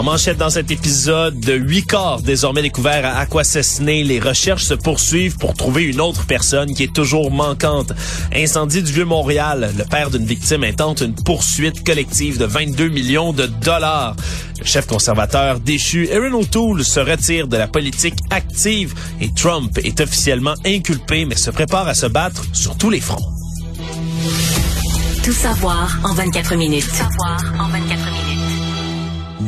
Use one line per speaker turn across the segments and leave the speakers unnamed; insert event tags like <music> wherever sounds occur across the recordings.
En manchette dans cet épisode, de huit corps désormais découverts à Aquasesné. Les recherches se poursuivent pour trouver une autre personne qui est toujours manquante. Incendie du Vieux-Montréal. Le père d'une victime intente une poursuite collective de 22 millions de dollars. Le chef conservateur déchu Aaron O'Toole se retire de la politique active et Trump est officiellement inculpé mais se prépare à se battre sur tous les fronts.
Tout savoir en 24 minutes.
Tout savoir en 24 minutes.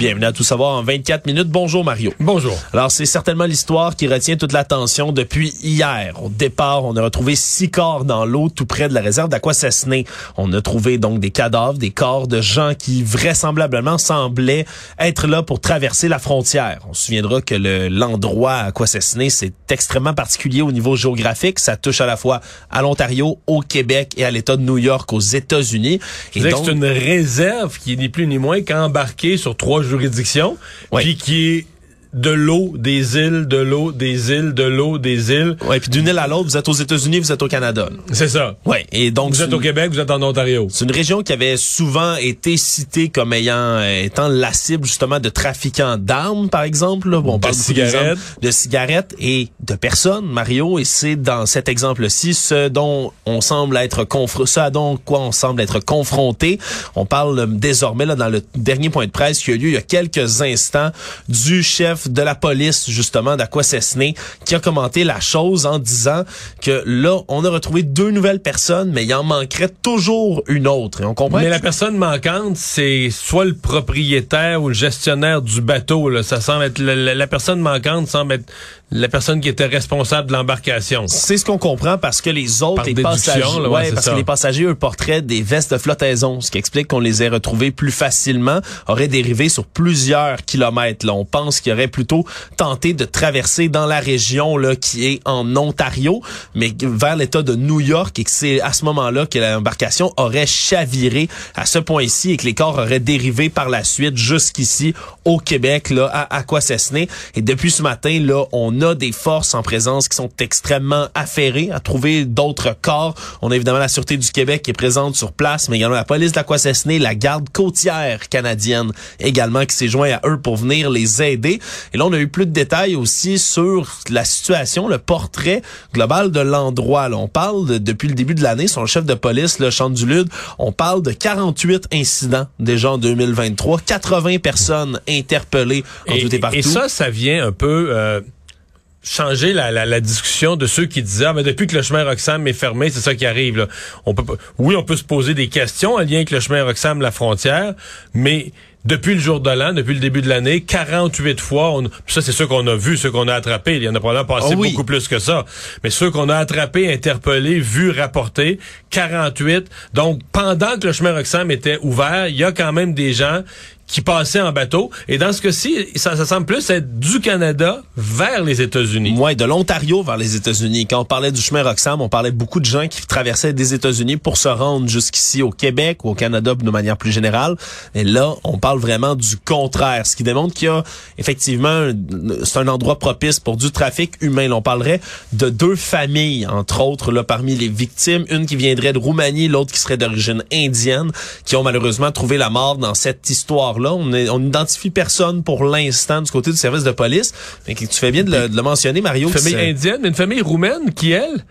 Bienvenue à Tout savoir en 24 minutes. Bonjour Mario.
Bonjour.
Alors c'est certainement l'histoire qui retient toute l'attention depuis hier. Au départ, on a retrouvé six corps dans l'eau tout près de la réserve d'Aquasesné. On a trouvé donc des cadavres, des corps de gens qui vraisemblablement semblaient être là pour traverser la frontière. On se souviendra que le, l'endroit à Aquasesné, c'est extrêmement particulier au niveau géographique. Ça touche à la fois à l'Ontario, au Québec et à l'État de New York aux États-Unis.
Et donc, c'est une réserve qui est ni plus ni moins qu'embarquée sur trois juridiction,
Oui.
puis qui est de l'eau, des îles, de l'eau, des îles, de l'eau, des îles.
Ouais, puis d'une île à l'autre, vous êtes aux États-Unis, vous êtes au Canada.
C'est ça.
Ouais, et donc
Vous êtes au Québec, vous êtes en Ontario.
C'est une région qui avait souvent été citée comme ayant euh, étant la cible justement de trafiquants d'armes, par exemple. là. Bon, on
De
parle
cigarettes.
de cigarettes et de personnes, Mario. Et c'est dans cet exemple-ci ce dont on semble être confr- ce à dont quoi on semble être confronté. On parle euh, désormais là dans le dernier point de presse qui a eu lieu il y a quelques instants du chef de la police justement d'Aquasesné qui a commenté la chose en disant que là on a retrouvé deux nouvelles personnes mais il en manquerait toujours une autre et on comprend
Mais
que-
la personne manquante, c'est soit le propriétaire ou le gestionnaire du bateau. Là. Ça semble être la, la- la personne manquante semble être la personne qui était responsable de l'embarcation.
C'est ce qu'on comprend parce que les autres,
Par
les passagers,
là, ouais,
parce
ça.
que les passagers, eux, porteraient des vestes de flottaison, ce qui explique qu'on les ait retrouvés plus facilement, aurait dérivé sur plusieurs kilomètres. Là, on pense qu'il aurait plutôt tenté de traverser dans la région là qui est en Ontario, mais vers l'État de New York, et que c'est à ce moment-là que l'embarcation aurait chaviré à ce point-ci et que les corps auraient dérivé par la suite jusqu'ici au Québec, là, à Aquasesné. Et depuis ce matin, là, on a des forces en présence qui sont extrêmement affairées à trouver d'autres corps. On a évidemment la Sûreté du Québec qui est présente sur place, mais également la police d'Aquasesné, la garde côtière canadienne également qui s'est joint à eux pour venir les aider. Et là, on a eu plus de détails aussi sur la situation, le portrait global de l'endroit. Là, on parle de- depuis le début de l'année, son chef de police, le Chant du Lude, on parle de 48 incidents déjà en 2023, 80 personnes interpellées en tout et partout.
et ça, ça vient un peu euh, changer la, la, la discussion de ceux qui disaient ah, mais depuis que le chemin Roxham est fermé, c'est ça qui arrive. Là. On peut oui, on peut se poser des questions en lien avec le chemin Roxham, la frontière, mais depuis le jour de l'an, depuis le début de l'année, 48 fois, on, ça c'est ceux qu'on a vus, ceux qu'on a attrapés. Il y en a probablement passé
Ah oui.
beaucoup plus que ça. Mais ceux qu'on a attrapés, interpellés, vus, rapportés, 48. Donc pendant que le chemin Roxham était ouvert, il y a quand même des gens qui passaient en bateau. Et dans ce cas-ci, ça, ça semble plus être du Canada vers les États-Unis.
Ouais, de l'Ontario vers les États-Unis. Quand on parlait du chemin Roxham, on parlait beaucoup de gens qui traversaient des États-Unis pour se rendre jusqu'ici au Québec ou au Canada de manière plus générale. Et là, on parle vraiment du contraire, ce qui démontre qu'il y a effectivement, c'est un endroit propice pour du trafic humain. Là, on parlerait de deux familles, entre autres, là, parmi les victimes, une qui viendrait de Roumanie, l'autre qui serait d'origine indienne, qui ont malheureusement trouvé la mort dans cette On, est- on n'identifie personne pour l'instant du côté du service de police. Mais tu fais bien de le, de le mentionner, Mario.
Une famille indienne, mais une famille roumaine qui, elle,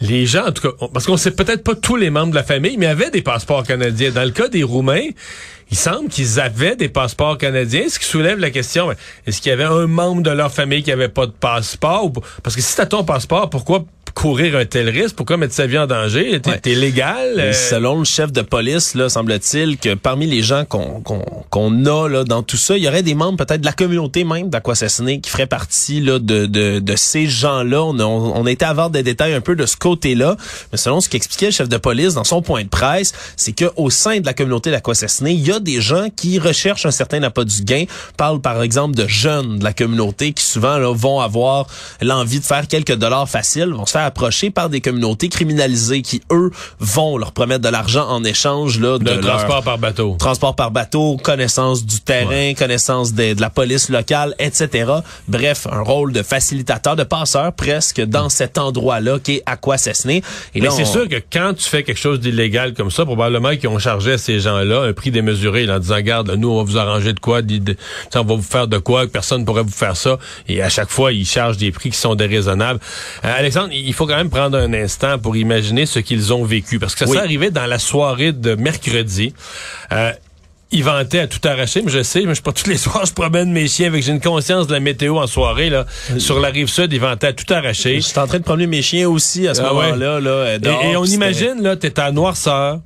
les gens, en tout cas, parce qu'on sait peut-être pas tous les membres de la famille, mais avaient des passeports canadiens. Dans le cas des Roumains, il semble qu'ils avaient des passeports canadiens, ce qui soulève la question, est-ce qu'il y avait un membre de leur famille qui avait pas de passeport? Parce que si t'as ton passeport, pourquoi courir un tel risque? Pourquoi mettre sa vie en danger? T'es
Ouais.
légal? Euh,
Selon le chef de police, là, semble-t-il que parmi les gens qu'on qu'on qu'on a là dans tout ça, il y aurait des membres peut-être de la communauté même d'Aquassassiné qui feraient partie là de de, de ces gens-là. On, a- on, on été à des détails un peu de ce côté-là, mais selon ce qu'expliquait le chef de police dans son point de presse, c'est que au sein de la communauté d'Aquassassiné, il y a des gens qui recherchent un certain appât du gain. Parle par exemple de jeunes de la communauté qui souvent là, vont avoir l'envie de faire quelques dollars faciles, vont se faire faire approcher par des communautés criminalisées qui, eux, vont leur promettre de l'argent en échange là, de leur
transport par bateau.
transport par bateau, connaissance du terrain, connaissance de, de la police locale, etc. Bref, un rôle de facilitateur, de passeur presque dans cet endroit-là qui est Aquasesné. Et
Mais c'est
on-
sûr que quand tu fais quelque chose d'illégal comme ça, probablement qu'ils ont chargé à ces gens-là un prix démesuré là, en disant, garde, nous, on va vous arranger de quoi, sais, on va vous faire de quoi, que personne ne pourrait vous faire ça. Et à chaque fois, ils chargent des prix qui sont déraisonnables. Euh, Alexandre, il faut quand même prendre un instant pour imaginer ce qu'ils ont vécu. Parce que ça
Oui.
s'est arrivé dans la soirée de mercredi. Euh, ils vantaient à tout arracher, mais je sais, mais je pas tous les <laughs> soirs, je promène mes chiens avec j'ai une conscience de la météo en soirée là. Sur la rive sud, ils vantaient à tout arracher.
J'étais en train de promener mes chiens aussi à ce
Ah ouais.
moment-là. Là, euh,
Et- on imagine, là, t'es à noirceur,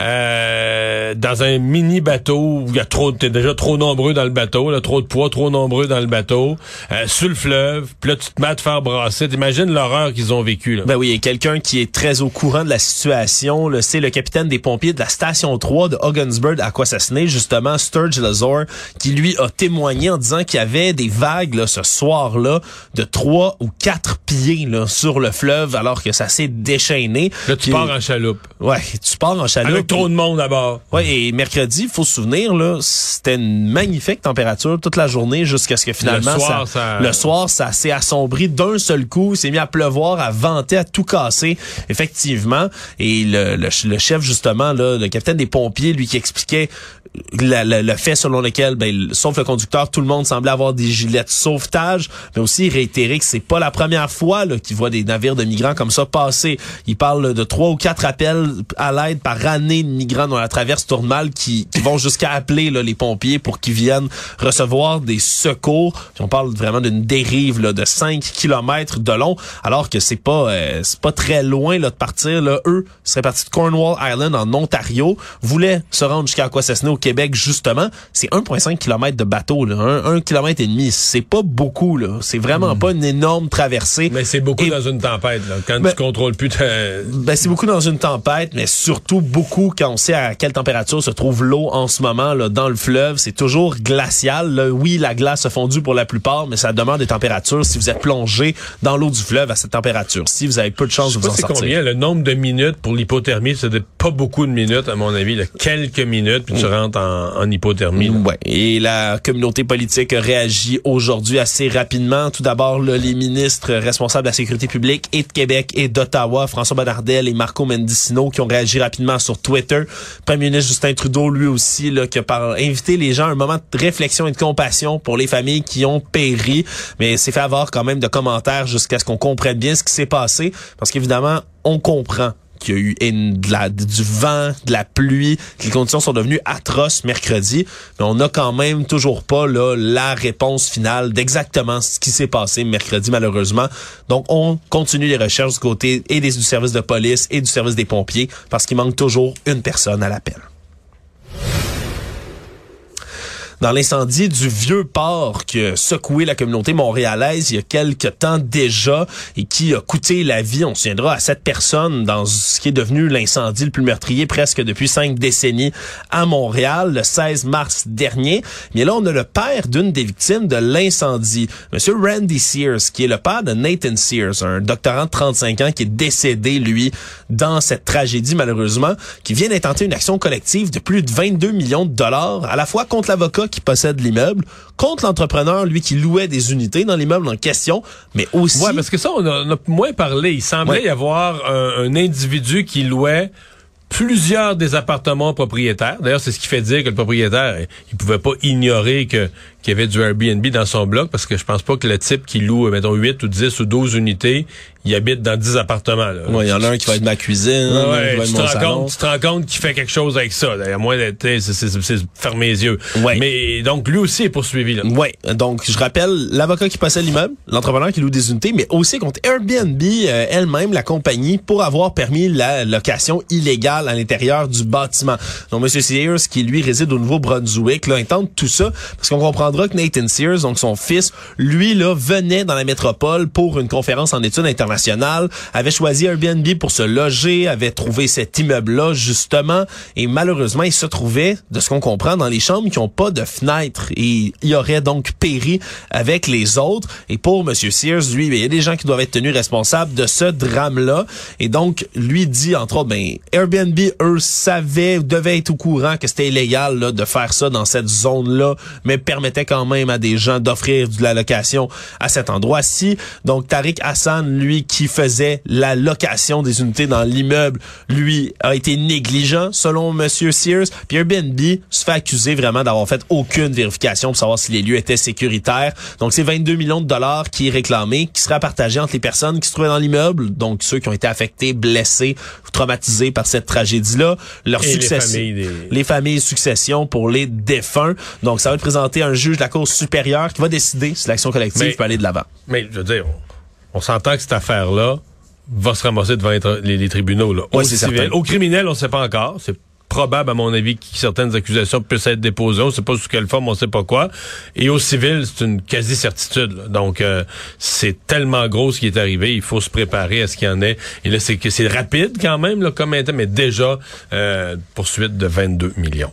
euh, dans un mini bateau où il y a trop, t'es déjà trop nombreux dans le bateau, là, trop de poids, trop nombreux dans le bateau, euh, sur le fleuve, puis là, tu te mets à te faire brasser. T'imagines l'horreur qu'ils ont vécue, là.
Ben oui, et quelqu'un qui est très au courant de la situation, là, c'est le capitaine des pompiers de la station 3 de Ogdensburg à Quasasney, justement Sturge Lazor, qui lui a témoigné en disant qu'il y avait des vagues là, ce soir-là de trois ou quatre pieds là, sur le fleuve alors que ça s'est déchaîné.
Là, tu pars en chaloupe.
Ouais, tu pars en chaloupe.
Avec trop de monde à bord.
Ouais, et mercredi, faut se souvenir là, c'était une magnifique température toute la journée jusqu'à ce que finalement
Le soir, ça-
le soir ça s'est assombri d'un seul coup, s'est mis à pleuvoir, à venter, à tout casser effectivement et le, le, le chef justement là, le capitaine des pompiers lui qui expliquait la- la- le fait selon lequel ben sauf le conducteur, tout le monde semblait avoir des gilets de sauvetage, mais aussi réitérer que c'est pas la première fois qu'il voit des navires de migrants comme ça passer. Il parle de trois ou quatre appels à l'aide par année de migrants dans la traverse Tourmal qui, qui vont jusqu'à appeler là, les pompiers pour qu'ils viennent recevoir des secours. Puis on parle vraiment d'une dérive là, de 5 kilomètres de long, alors que c'est pas euh, c'est pas très loin là, de partir. Là. Eux seraient partis de Cornwall Island en Ontario, voulaient se rendre jusqu'à Aquasesne au Québec justement. C'est 1,5 km de bateau, là. Un, un kilomètre et demi. C'est pas beaucoup, là. C'est vraiment pas une énorme traversée.
Mais c'est beaucoup
Et-
dans une tempête, là. Quand
Ben-
tu contrôles plus ta...
Ben, c'est beaucoup dans une tempête, mais surtout beaucoup quand on sait à quelle température se trouve l'eau en ce moment là, dans le fleuve. C'est toujours glacial. là. Oui, la glace a fondu pour la plupart, mais ça demande des températures si vous êtes plongé dans l'eau du fleuve à cette température. Si vous avez peu de chance de vous en sortir.
combien, le nombre de minutes pour l'hypothermie, c'est pas beaucoup de minutes, à mon avis, là. quelques minutes, puis tu rentres en, en hypothermie. là.
Ouais. Et la communauté politique a réagi aujourd'hui assez rapidement. Tout d'abord, les ministres responsables de la sécurité publique et de Québec et d'Ottawa, François Bonnardel et Marco Mendicino, qui ont réagi rapidement sur Twitter. Premier ministre Justin Trudeau, lui aussi, là, qui a invité les gens à un moment de réflexion et de compassion pour les familles qui ont péri. Mais c'est fait avoir quand même de commentaires jusqu'à ce qu'on comprenne bien ce qui s'est passé. Parce qu'évidemment, on comprend qu'il y a eu du vent, de la pluie, que les conditions sont devenues atroces mercredi, mais on n'a quand même toujours pas là, la réponse finale d'exactement ce qui s'est passé mercredi malheureusement. Donc on continue les recherches du côté et du service de police et du service des pompiers parce qu'il manque toujours une personne à l'appel. Dans l'incendie du vieux port qui a secoué la communauté montréalaise il y a quelque temps déjà et qui a coûté la vie, on se souviendra, à cette personne dans ce qui est devenu l'incendie le plus meurtrier presque depuis cinq décennies à Montréal, le 16 mars dernier. Mais là, on a le père d'une des victimes de l'incendie, Monsieur Randy Sears, qui est le père de Nathan Sears, un doctorant de 35 ans qui est décédé, lui, dans cette tragédie, malheureusement, qui vient d'intenter une action collective de plus de 22 millions de dollars, à la fois contre l'avocat qui possède l'immeuble, contre l'entrepreneur, lui, qui louait des unités dans l'immeuble en question, mais aussi...
Ouais, parce que ça, on a, on a moins parlé. Il semblait
Ouais.
y avoir un, un individu qui louait plusieurs des appartements propriétaires. D'ailleurs, c'est ce qui fait dire que le propriétaire, il pouvait pas ignorer que qu'il y avait du Airbnb dans son bloc, parce que je pense pas que le type qui loue, mettons, 8 ou 10 ou 12 unités, il habite dans 10 appartements. là.
Ouais, il y en a un qui va être ma cuisine,
Ouais,
un
ouais,
qui va
tu,
être
te
mon
rends
salon.
compte, tu te rends compte qu'il fait quelque chose avec ça. moins d'être, c'est, fermer les yeux.
Ouais.
Mais donc lui aussi est poursuivi.
Oui, donc je rappelle l'avocat qui possède l'immeuble, l'entrepreneur qui loue des unités, mais aussi contre Airbnb euh, elle-même, la compagnie, pour avoir permis la location illégale à l'intérieur du bâtiment. Donc M. Sears, qui lui réside au Nouveau-Brunswick, là, intente tout ça, parce qu'on comprendra que Nathan Sears, donc son fils, lui là venait dans la métropole pour une conférence en études internationales international, avait choisi Airbnb pour se loger, avait trouvé cet immeuble-là justement, et malheureusement, il se trouvait, de ce qu'on comprend, dans les chambres qui n'ont pas de fenêtre, et il aurait donc péri avec les autres. Et pour Monsieur Sears, lui, il y a des gens qui doivent être tenus responsables de ce drame-là, et donc lui dit entre autres, ben Airbnb eux savaient, devaient être au courant que c'était illégal là, de faire ça dans cette zone-là, mais permettait quand même à des gens d'offrir de la location à cet endroit-ci. Donc Tariq Hassan, lui, qui faisait la location des unités dans l'immeuble, lui, a été négligent, selon Monsieur Sears. Puis Airbnb se fait accuser vraiment d'avoir fait aucune vérification pour savoir si les lieux étaient sécuritaires. Donc c'est 22 millions de dollars qui est réclamé, qui sera partagé entre les personnes qui se trouvaient dans l'immeuble, donc ceux qui ont été affectés, blessés, traumatisés par cette tragédie-là, leur succession,
les familles, des...
les familles succession pour les défunts. Donc ça va être présenté un juge de la Cour supérieure qui va décider si l'action collective
Mais-
peut aller de l'avant.
Mais je veux dire, on, on s'entend que cette affaire-là va se ramasser devant les, les- tribunaux. Là.
Ouais,
Au
c'est
civil.
certain.
Au criminel, on ne sait pas encore. C'est probable, à mon avis, que certaines accusations puissent être déposées. On ne sait pas sous quelle forme, on ne sait pas quoi. Et au civil, c'est une quasi-certitude. Donc, euh, c'est tellement gros ce qui est arrivé. Il faut se préparer à ce qu'il y en ait. Et là, c'est que c'est rapide quand même, là, comme un temps, mais déjà, euh, poursuite de 22 millions.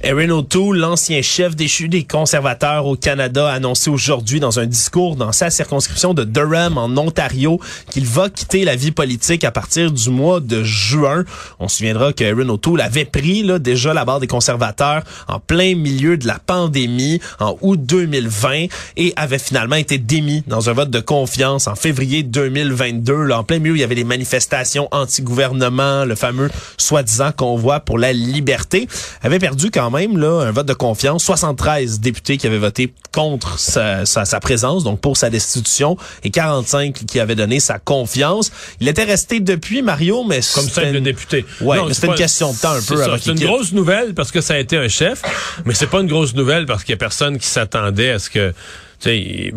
Erin O'Toole, l'ancien chef déchu des conservateurs au Canada, a annoncé aujourd'hui dans un discours dans sa circonscription de Durham en Ontario qu'il va quitter la vie politique à partir du mois de juin. On se souviendra que Erin O'Toole avait pris là, déjà la barre des conservateurs en plein milieu de la pandémie en août 2020 et avait finalement été démis dans un vote de confiance en février 2022. Là, en plein milieu, il y avait les manifestations anti-gouvernement, le fameux soi-disant convoi pour la liberté. Avait perdu quand même là un vote de confiance, 73 députés qui avaient voté contre sa, sa, sa présence, donc pour sa destitution, et 45 qui avaient donné sa confiance. Il était resté depuis Mario, mais
Comme simple
une-
député.
Ouais, c'était une question de temps un peu
C'est une grosse nouvelle parce que ça a été un chef, mais c'est pas une grosse nouvelle parce qu'il y a personne qui s'attendait à ce que. C'est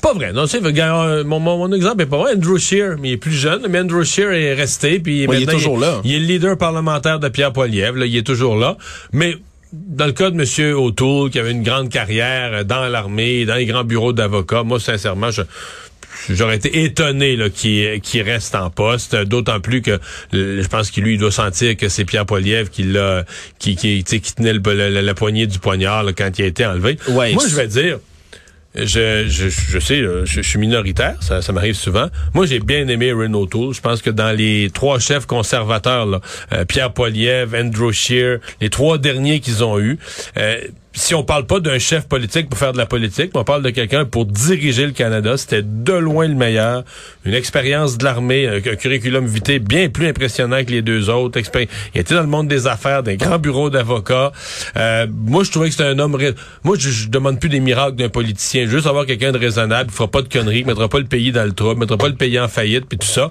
pas vrai. Non, tu sais, regarde, mon, mon, mon exemple est pas vrai. Andrew Scheer, mais il est plus jeune, mais Andrew Scheer est resté, puis
Ouais, il est toujours là.
Il est le leader parlementaire de Pierre Poilievre, là, il est toujours là. Mais dans le cas de M. O'Toole, qui avait une grande carrière dans l'armée, dans les grands bureaux d'avocats, moi, sincèrement, je J'aurais été étonné là, qu'il reste en poste, d'autant plus que euh, je pense qu'il lui il doit sentir que c'est Pierre Poilievre qui l'a qui, qui, qui tenait le, la, la poignée du poignard là, quand il a été enlevé.
Ouais,
Moi, je vais dire, je, je, je sais, euh, je, suis minoritaire, ça, m'arrive souvent. Moi, j'ai bien aimé Renault Tool. Je pense que dans les trois chefs conservateurs, euh, Pierre Poilievre, Andrew Scheer, les trois derniers qu'ils ont eus, euh, si on parle pas d'un chef politique pour faire de la politique, mais on parle de quelqu'un pour diriger le Canada, c'était de loin le meilleur. Une expérience de l'armée, un, un curriculum vitae bien plus impressionnant que les deux autres. Il était dans le monde des affaires, des grands bureaux d'avocats. Euh, moi, je trouvais que c'était un homme... Moi, je, demande plus des miracles d'un politicien. Juste avoir quelqu'un de raisonnable, qui fera pas de conneries, qui mettra pas le pays dans le trouble, mettra pas le pays en faillite, puis tout ça.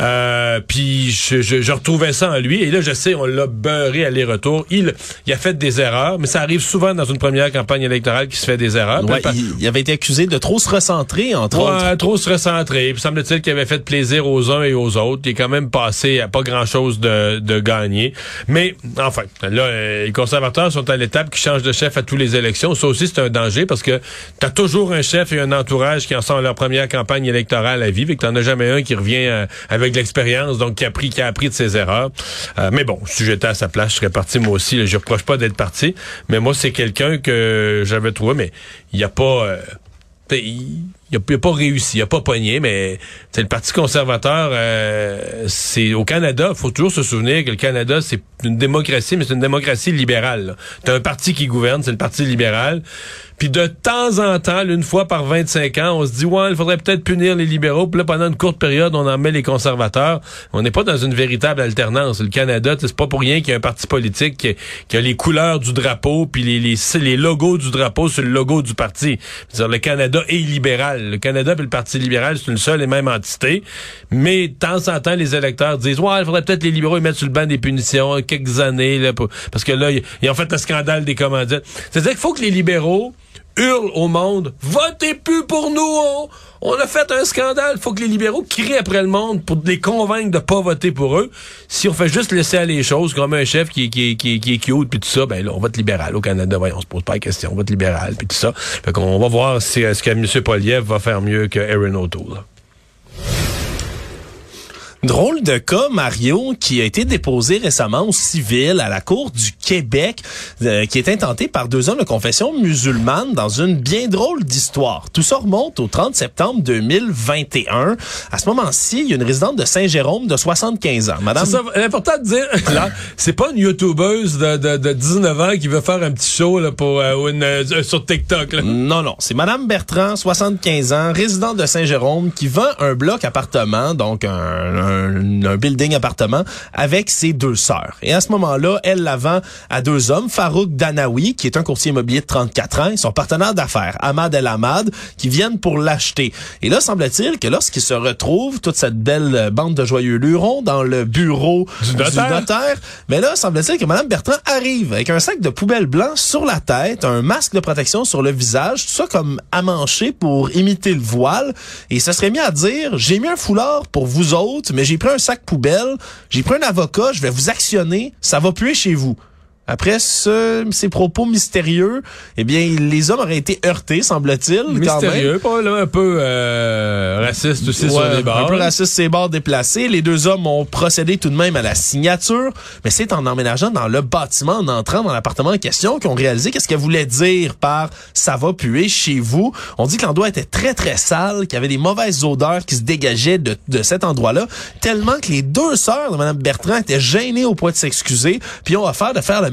Euh, puis je, je, je retrouvais ça en lui. Et là, je sais, on l'a beurré aller-retour. Il, il a fait des erreurs, mais ça arrive souvent dans une première campagne électorale qui se fait des erreurs.
Ouais, il, il avait été accusé de trop se recentrer, entre autres.
Ouais, trop se recentrer. Puis semble-t-il qu'il avait fait plaisir aux uns et aux autres. Il est quand même passé à pas grand-chose de, de gagner. Mais enfin, là, euh, les conservateurs sont à l'étape qui changent de chef à tous les élections. Ça aussi, c'est un danger parce que t'as toujours un chef et un entourage qui en sont à leur première campagne électorale à vivre et que t'en as jamais un qui revient euh, avec l'expérience, donc qui a appris, qui a appris de ses erreurs. Euh, mais bon, si j'étais à sa place, je serais parti moi aussi. Là, je reproche pas d'être parti, mais moi, c'est quelqu'un que j'avais trouvé, mais il y a pas... euh, il il a, il a pas réussi, il a pas pogné, mais c'est le Parti conservateur, euh, c'est au Canada, faut toujours se souvenir que le Canada, c'est une démocratie, mais c'est une démocratie libérale. T'as un parti qui gouverne, c'est le Parti libéral. Puis de temps en temps, une fois par 25 ans, on se dit, ouais, il faudrait peut-être punir les libéraux. Puis là, pendant une courte période, on en met les conservateurs. On n'est pas dans une véritable alternance. Le Canada, c'est pas pour rien qu'il y a un parti politique qui, a les couleurs du drapeau, puis les, les, les logos du drapeau sur le logo du parti. C'est-à-dire, le Canada est libéral. Le Canada et le Parti libéral, c'est une seule et même entité. Mais de temps en temps, les électeurs disent, ouais, il faudrait peut-être les libéraux les mettre sur le banc des punitions quelques années, là, parce que là, ils ont fait le scandale des commandites. C'est-à-dire qu'il faut que les libéraux hurle au monde, votez plus pour nous, on, on a fait un scandale, faut que les libéraux crient après le monde pour les convaincre de pas voter pour eux. Si on fait juste laisser aller les choses comme un chef qui, qui, qui, qui est cute puis tout ça, ben là, on vote libéral au Canada, voyons, on se pose pas la question, on vote libéral puis tout ça. Fait qu'on va voir si est-ce que M. Poliev va faire mieux que Aaron O'Toole.
Drôle de cas, Mario, qui a été déposé récemment au civil à la Cour du Québec, euh, qui est intenté par deux hommes de confession musulmane dans une bien drôle d'histoire. Tout ça remonte au 30 septembre 2021. À ce moment-ci, il y a une résidente de Saint-Jérôme de 75 ans. Madame...
C'est important de dire, <laughs> là, c'est pas une youtubeuse de, de, de, 19 ans qui veut faire un petit show là, pour, euh, une, euh, sur TikTok. Là.
Non, non. C'est Madame Bertrand, 75 ans, résidente de Saint-Jérôme, qui vend un bloc appartement, donc un, un un, building appartement avec ses deux sœurs. Et à ce moment-là, elle la vend à deux hommes, Farouk Danawi, qui est un courtier immobilier de 34 ans, et son partenaire d'affaires, Ahmad El Ahmad, qui viennent pour l'acheter. Et là, semble-t-il que lorsqu'ils se retrouvent, toute cette belle bande de joyeux lurons, dans le bureau du notaire, mais là, semble-t-il que Mme Bertrand arrive avec un sac de poubelle blanc sur la tête, un masque de protection sur le visage, tout ça comme amanché pour imiter le voile, et ça serait mis à dire, j'ai mis un foulard pour vous autres, mais j'ai pris un sac poubelle, j'ai pris un avocat, je vais vous actionner, ça va puer chez vous. Après ce, ces propos mystérieux, eh bien, les hommes auraient été heurtés, semble-t-il.
Mystérieux, pas là, un peu euh, raciste aussi sur les bords.
Un peu raciste, ces bords déplacés. Les deux hommes ont procédé tout de même à la signature, mais c'est en emménageant dans le bâtiment, en entrant dans l'appartement en question, qu'ils ont réalisé qu'est-ce qu'elle voulait dire par « ça va puer chez vous ». On dit que l'endroit était très, très sale, qu'il y avait des mauvaises odeurs qui se dégageaient de, de cet endroit-là, tellement que les deux sœurs de Mme Bertrand étaient gênées au point de s'excuser, puis ont offert de faire le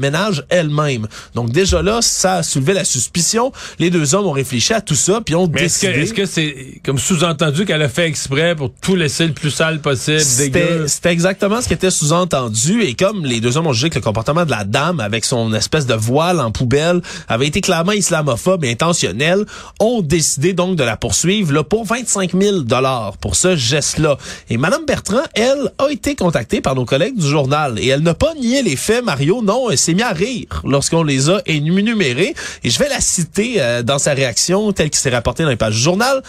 elle-même. Donc déjà là, ça a soulevé la suspicion. Les deux hommes ont réfléchi à tout ça, puis ont décidé...
Est-ce que c'est comme sous-entendu qu'elle a fait exprès pour tout laisser le plus sale possible,
C'était exactement ce qui était sous-entendu, et comme les deux hommes ont jugé que le comportement de la dame, avec son espèce de voile en poubelle, avait été clairement islamophobe et intentionnel, ont décidé donc de la poursuivre là, pour 25 000 dollars pour ce geste-là. Et Madame Bertrand, elle, a été contactée par nos collègues du journal, et elle n'a pas nié les faits, Mario, non, elle s'est rire lorsqu'on les a énumérés. Et je vais la citer euh, dans sa réaction telle qu'il s'est rapporté dans les pages du journal.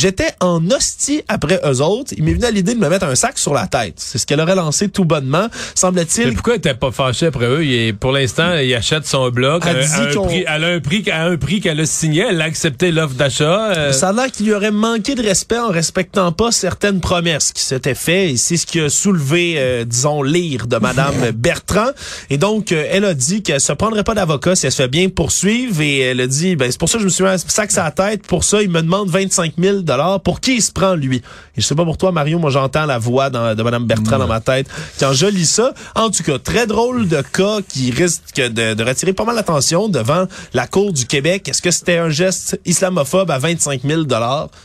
J'étais en hostie après eux autres. Il m'est venu à l'idée de me mettre un sac sur la tête. C'est ce qu'elle aurait lancé tout bonnement, semble-t-il.
Mais pourquoi elle était pas fâché après eux? Il pour l'instant, il achète son blog elle, à, un prix, elle a un prix, à un prix qu'elle a signé. Elle a accepté l'offre d'achat.
Euh. Ça a l'air qu'il lui aurait manqué de respect en respectant pas certaines promesses qui s'étaient faites. Et c'est ce qui a soulevé, euh, disons, l'ire de Madame <laughs> Bertrand. Et donc, euh, elle a dit qu'elle se prendrait pas d'avocat si elle se fait bien poursuivre. Et elle a dit, ben, c'est pour ça que je me suis mis un sac sur la tête. Pour ça, il me demande 25 000 pour qui il se prend, lui? Et je sais pas pour toi, Mario, moi j'entends la voix de Mme Bertrand dans ma tête quand je lis ça. En tout cas, très drôle de cas qui risque de, retirer pas mal l'attention devant la Cour du Québec. Est-ce que c'était un geste islamophobe à 25 000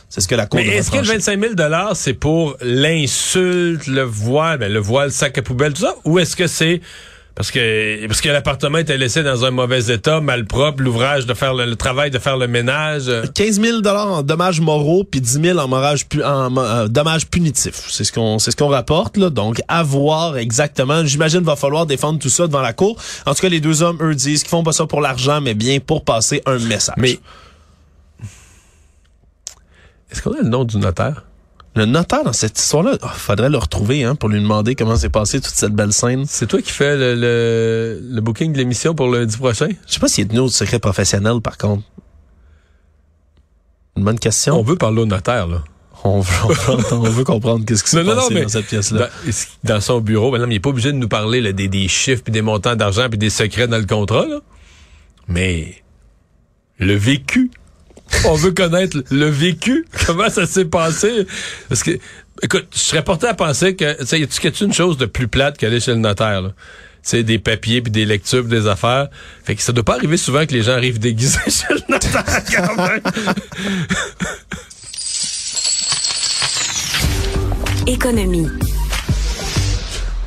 C'est ce que la Cour
Mais est-ce que le 25 000 c'est pour l'insulte, le voile, ben, le voile, sac à poubelle, tout ça? Ou est-ce que c'est parce que parce que l'appartement était laissé dans un mauvais état, mal propre, l'ouvrage de faire le, travail de faire le ménage.
15 000 dollars en dommages moraux puis 10 000 en, en, euh, dommages punitifs. C'est ce qu'on c'est ce qu'on rapporte là. Donc à voir exactement. J'imagine va falloir défendre tout ça devant la cour. En tout cas, les deux hommes eux disent qu'ils font pas ça pour l'argent, mais bien pour passer un message.
Mais est-ce qu'on a le nom du notaire?
Le notaire dans cette histoire-là, il oh, faudrait le retrouver hein, pour lui demander comment s'est passée toute cette belle scène.
C'est toi qui fais le, le, booking de l'émission pour le lundi prochain?
Je sais pas s'il est tenu au secret professionnel, par contre. Une bonne question.
On veut parler au notaire, là.
On veut, comprendre qu'est-ce qui s'est passé dans cette pièce-là.
Dans, son bureau, ben il n'est pas obligé de nous parler là, des, des chiffres, puis des montants d'argent, puis des secrets dans le contrat. Là. Mais le vécu on veut connaître le vécu, comment ça s'est passé? Parce que, écoute, je serais porté à penser que, tu sais, y a-tu une chose de plus plate qu'aller chez le notaire, là? sais, des papiers puis des lectures des affaires. Fait que ça doit pas arriver souvent que les gens arrivent déguisés <laughs> chez le notaire quand même.
Économie.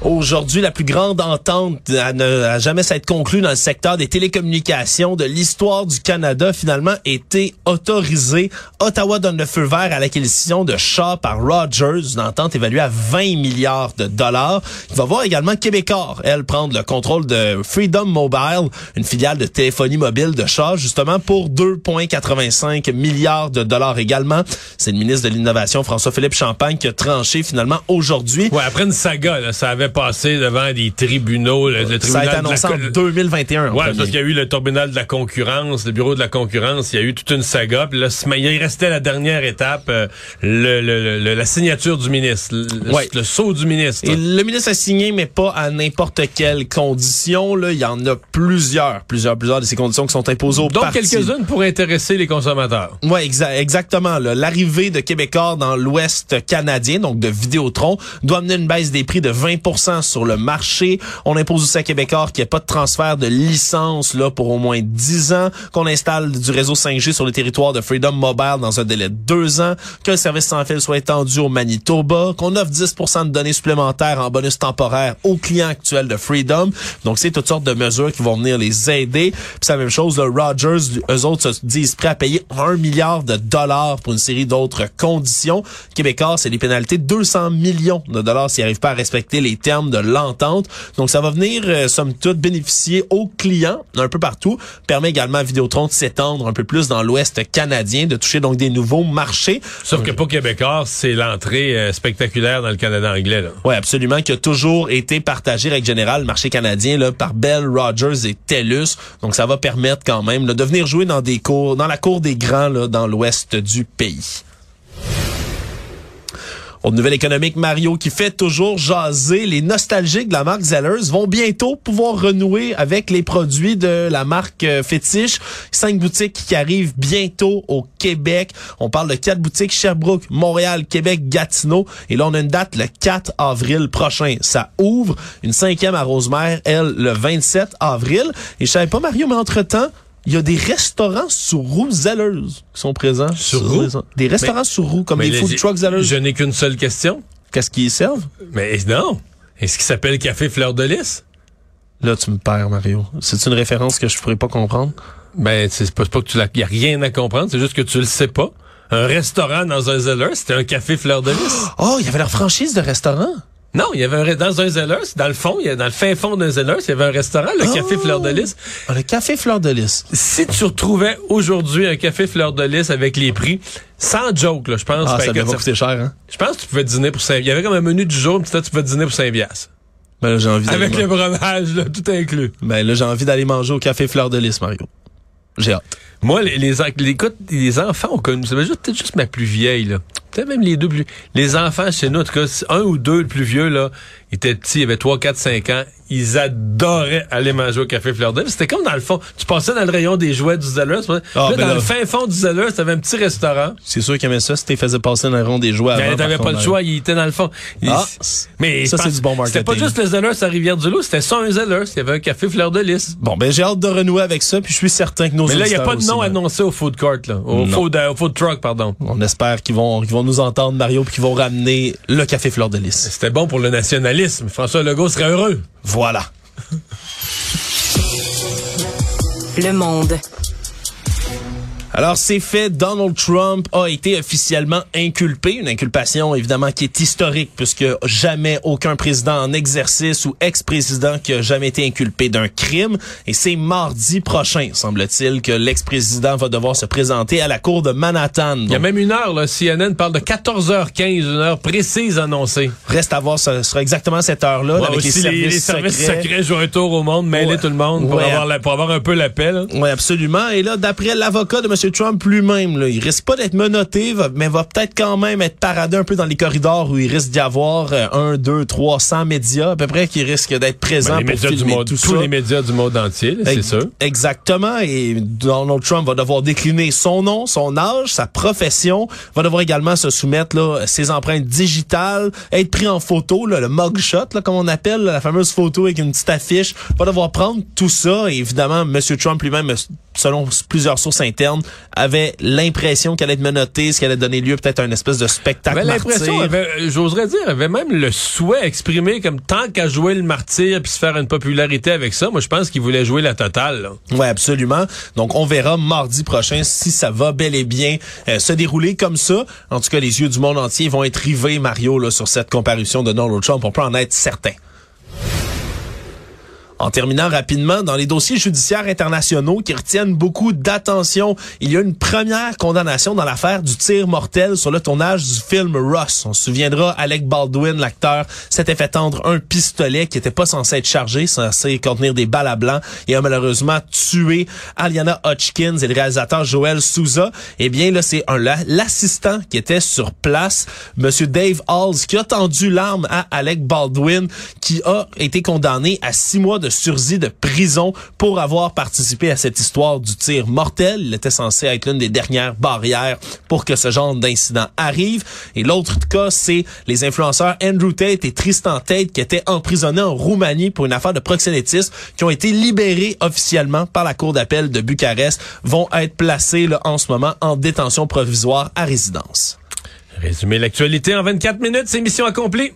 Aujourd'hui, la plus grande entente à ne à jamais s'être conclue dans le secteur des télécommunications de l'histoire du Canada finalement été autorisée. Ottawa donne le feu vert à l'acquisition de Shaw par Rogers, une entente évaluée à 20 milliards de dollars. Il va voir également Québecor, elle, prendre le contrôle de Freedom Mobile, une filiale de téléphonie mobile de Shaw, justement pour 2,85 milliards de dollars également. C'est le ministre de l'Innovation, François-Philippe Champagne, qui a tranché finalement aujourd'hui.
Ouais, après une saga, là, ça avait passé devant des tribunaux. Le, le
Ça a été
de la
annoncé en 2021. en
Ouais,
premier.
parce qu'il y a eu le tribunal de la concurrence, le bureau de la concurrence, il y a eu toute une saga. Puis là, il restait la dernière étape, euh, le, le- le- la signature du ministre, le,
Ouais.
sceau du ministre.
Et le ministre a signé, mais pas à n'importe quelle condition. Là, il y en a plusieurs, plusieurs, plusieurs de ces conditions qui sont imposées aux
Donc quelques-unes pour intéresser les consommateurs.
Exa- exactement. L'arrivée de Québécois dans l'Ouest canadien, donc de Vidéotron, doit amener une baisse des prix de 20 sur le marché. On impose aussi à Québécois qu'il n'y ait pas de transfert de licence là pour au moins 10 ans, qu'on installe du réseau 5G sur le territoire de Freedom Mobile dans un délai de deux ans, que le service sans fil soit étendu au Manitoba, qu'on offre 10% de données supplémentaires en bonus temporaire aux clients actuels de Freedom. Donc, c'est toutes sortes de mesures qui vont venir les aider. Puis c'est la même chose, là, Rogers, eux autres se disent prêts à payer un milliard de dollars pour une série d'autres conditions. Québécois, c'est des pénalités de 200 millions de dollars s'ils n'arrivent pas à respecter les termes de l'entente. Donc, ça va venir, euh, somme toute, bénéficier aux clients un peu partout. Permet également à Vidéotron de s'étendre un peu plus dans l'Ouest canadien, de toucher donc des nouveaux marchés.
Sauf que pour Québécois, c'est l'entrée euh, spectaculaire dans le Canada anglais.
Oui, absolument, qui a toujours été partagé, règle générale, le marché canadien, là, par Bell, Rogers et TELUS. Donc, ça va permettre quand même là, de venir jouer dans des cours, dans la cour des grands, là, dans l'ouest du pays. Au nouvelle économique, Mario, qui fait toujours jaser, les nostalgiques de la marque Zellers vont bientôt pouvoir renouer avec les produits de la marque euh, fétiche. Cinq boutiques qui arrivent bientôt au Québec. On parle de quatre boutiques, Sherbrooke, Montréal, Québec, Gatineau. Et là, on a une date le 4 avril prochain. Ça ouvre. Une cinquième à Rosemère, elle, le 27 avril. Et je savais pas, Mario, mais entre-temps, il y a des restaurants sur roue Zellers qui sont présents.
Sur roue?
les- Des restaurants sur roue, comme des
les-
food trucks Zellers.
Je n'ai qu'une seule question.
Qu'est-ce qu'ils servent?
Mais non. Est-ce qu'il s'appelle Café Fleur de Lys?
Là, tu me perds, Mario. C'est une référence que je pourrais pas comprendre.
Ben, c'est pas, que tu l'as, y a rien à comprendre, c'est juste que tu le sais pas. Un restaurant dans un Zeller, c'était un café Fleur de Lys. <gasps>
Oh, il y avait leur franchise de restaurant.
Non, il y avait un, dans un Zeller, dans le fond, il y a, dans le fin fond d'un Zeller, il y avait un restaurant, le café
Oh!
Fleur de Lys.
Ah, le café Fleur de Lys.
Si tu retrouvais aujourd'hui un café Fleur de Lys avec les prix, sans joke, là, je pense,
Ah,
ben,
ça devait pas coûter cher, hein?
je pense que tu pouvais dîner pour 5 Il y avait comme un menu du jour, puis là, tu pouvais dîner pour 5 piastres.
Ben là, j'ai envie
Avec le breuvage, là, tout inclus.
Ben là, j'ai envie d'aller manger au café Fleur de Lys, Mario. J'ai hâte.
Moi, les, les, les, écoute, les enfants ont connu, c'est juste, peut-être juste ma plus vieille, là. Peut-être même les deux plus, les enfants chez nous, en tout cas, un ou deux, le plus vieux, là, ils étaient petits, ils avaient 3, 4, 5 ans. Ils adoraient aller manger au café Fleur. C'était comme dans le fond, tu passais dans le rayon des jouets du Zellers.
Ah,
là,
ben
dans
là.
le fin fond du Zellers, t'avais un petit restaurant.
C'est sûr qu'ils aimaient ça si t'es faisais passer dans le rond des jouets avant.
Mais t'avais pas le choix, il était dans le fond.
Ah,
mais
ça, c'est du bon
C'était pas
marketing.
juste le Zellers à Rivière-du-Loup, c'était ça un Zellers. Il y avait un café Fleur de Lys.
Bon, ben j'ai hâte de renouer avec ça, puis je suis certain que nos
Mais là, il n'y a pas de nom
là.
annoncé au food court, là. Au food, euh, au food truck, pardon.
On espère qu'ils vont, qu'ils vont nous entendre, Mario, puis qu'ils vont ramener le café Fleur de Lys.
C'était bon pour le nationalisme. François Legault serait heureux.
Voilà.
Le monde.
Alors, c'est fait. Donald Trump a été officiellement inculpé. Une inculpation, évidemment, qui est historique, puisque jamais aucun président en exercice ou ex-président qui a jamais été inculpé d'un crime. Et c'est mardi prochain, semble-t-il, que l'ex-président va devoir se présenter à la cour de Manhattan.
Il y a même une heure, là. CNN parle de 14h15, une heure précise annoncée.
reste à voir, ce sera exactement cette heure-là,
Ouais,
avec
aussi,
les services,
les services
secrets.
secrets jouent un tour au monde, mêler
Ouais.
tout le monde pour,
Ouais.
avoir, la- pour avoir un peu la paix, là.
Oui, absolument. Et là, d'après l'avocat de M. Trump lui-même, là, il risque pas d'être menotté, va- mais va peut-être quand même être paradé un peu dans les corridors où il risque d'y avoir euh, un, deux, trois cents médias à peu près qui risquent d'être présents
Ben, les
pour
médias du
filmer
monde,
tout
tous
ça.
les médias du monde entier, là, c'est sûr.
Exactement. Et Donald Trump va devoir décliner son nom, son âge, sa profession. Va devoir également se soumettre là, ses empreintes digitales, être pris en photo, là, le mugshot, là, comme on appelle, la fameuse photo avec une petite affiche. Va devoir prendre tout ça. Et évidemment, M. Trump lui-même selon plusieurs sources internes, avait l'impression qu'elle allait être menottée, ce qui allait donner lieu peut-être à une espèce de spectacle
avait l'impression, avait- j'oserais dire, avait même le souhait exprimé comme tant qu'à jouer le martyr puis se faire une popularité avec ça. Moi, je pense qu'il voulait jouer la totale. là.
Oui, absolument. Donc, on verra mardi prochain si ça va bel et bien euh, se dérouler comme ça. En tout cas, les yeux du monde entier vont être rivés, Mario, là, sur cette comparution de Donald Trump. On peut en être certain. En terminant rapidement, dans les dossiers judiciaires internationaux qui retiennent beaucoup d'attention, il y a une première condamnation dans l'affaire du tir mortel sur le tournage du film Ross. On se souviendra, Alec Baldwin, l'acteur, s'était fait tendre un pistolet qui était pas censé être chargé, censé contenir des balles à blanc, et a malheureusement tué Aliana Hodgkins et le réalisateur Joel Souza. Eh bien, là, c'est l'assistant qui était sur place, Monsieur Dave Halls, qui a tendu l'arme à Alec Baldwin, qui a été condamné à six mois de sursis de prison pour avoir participé à cette histoire du tir mortel. Il était censé être l'une des dernières barrières pour que ce genre d'incident arrive. Et l'autre cas, c'est les influenceurs Andrew Tate et Tristan Tate qui étaient emprisonnés en Roumanie pour une affaire de proxénétisme, qui ont été libérés officiellement par la Cour d'appel de Bucarest, vont être placés là, en ce moment en détention provisoire à résidence.
Résumer l'actualité en 24 minutes, c'est mission accomplie.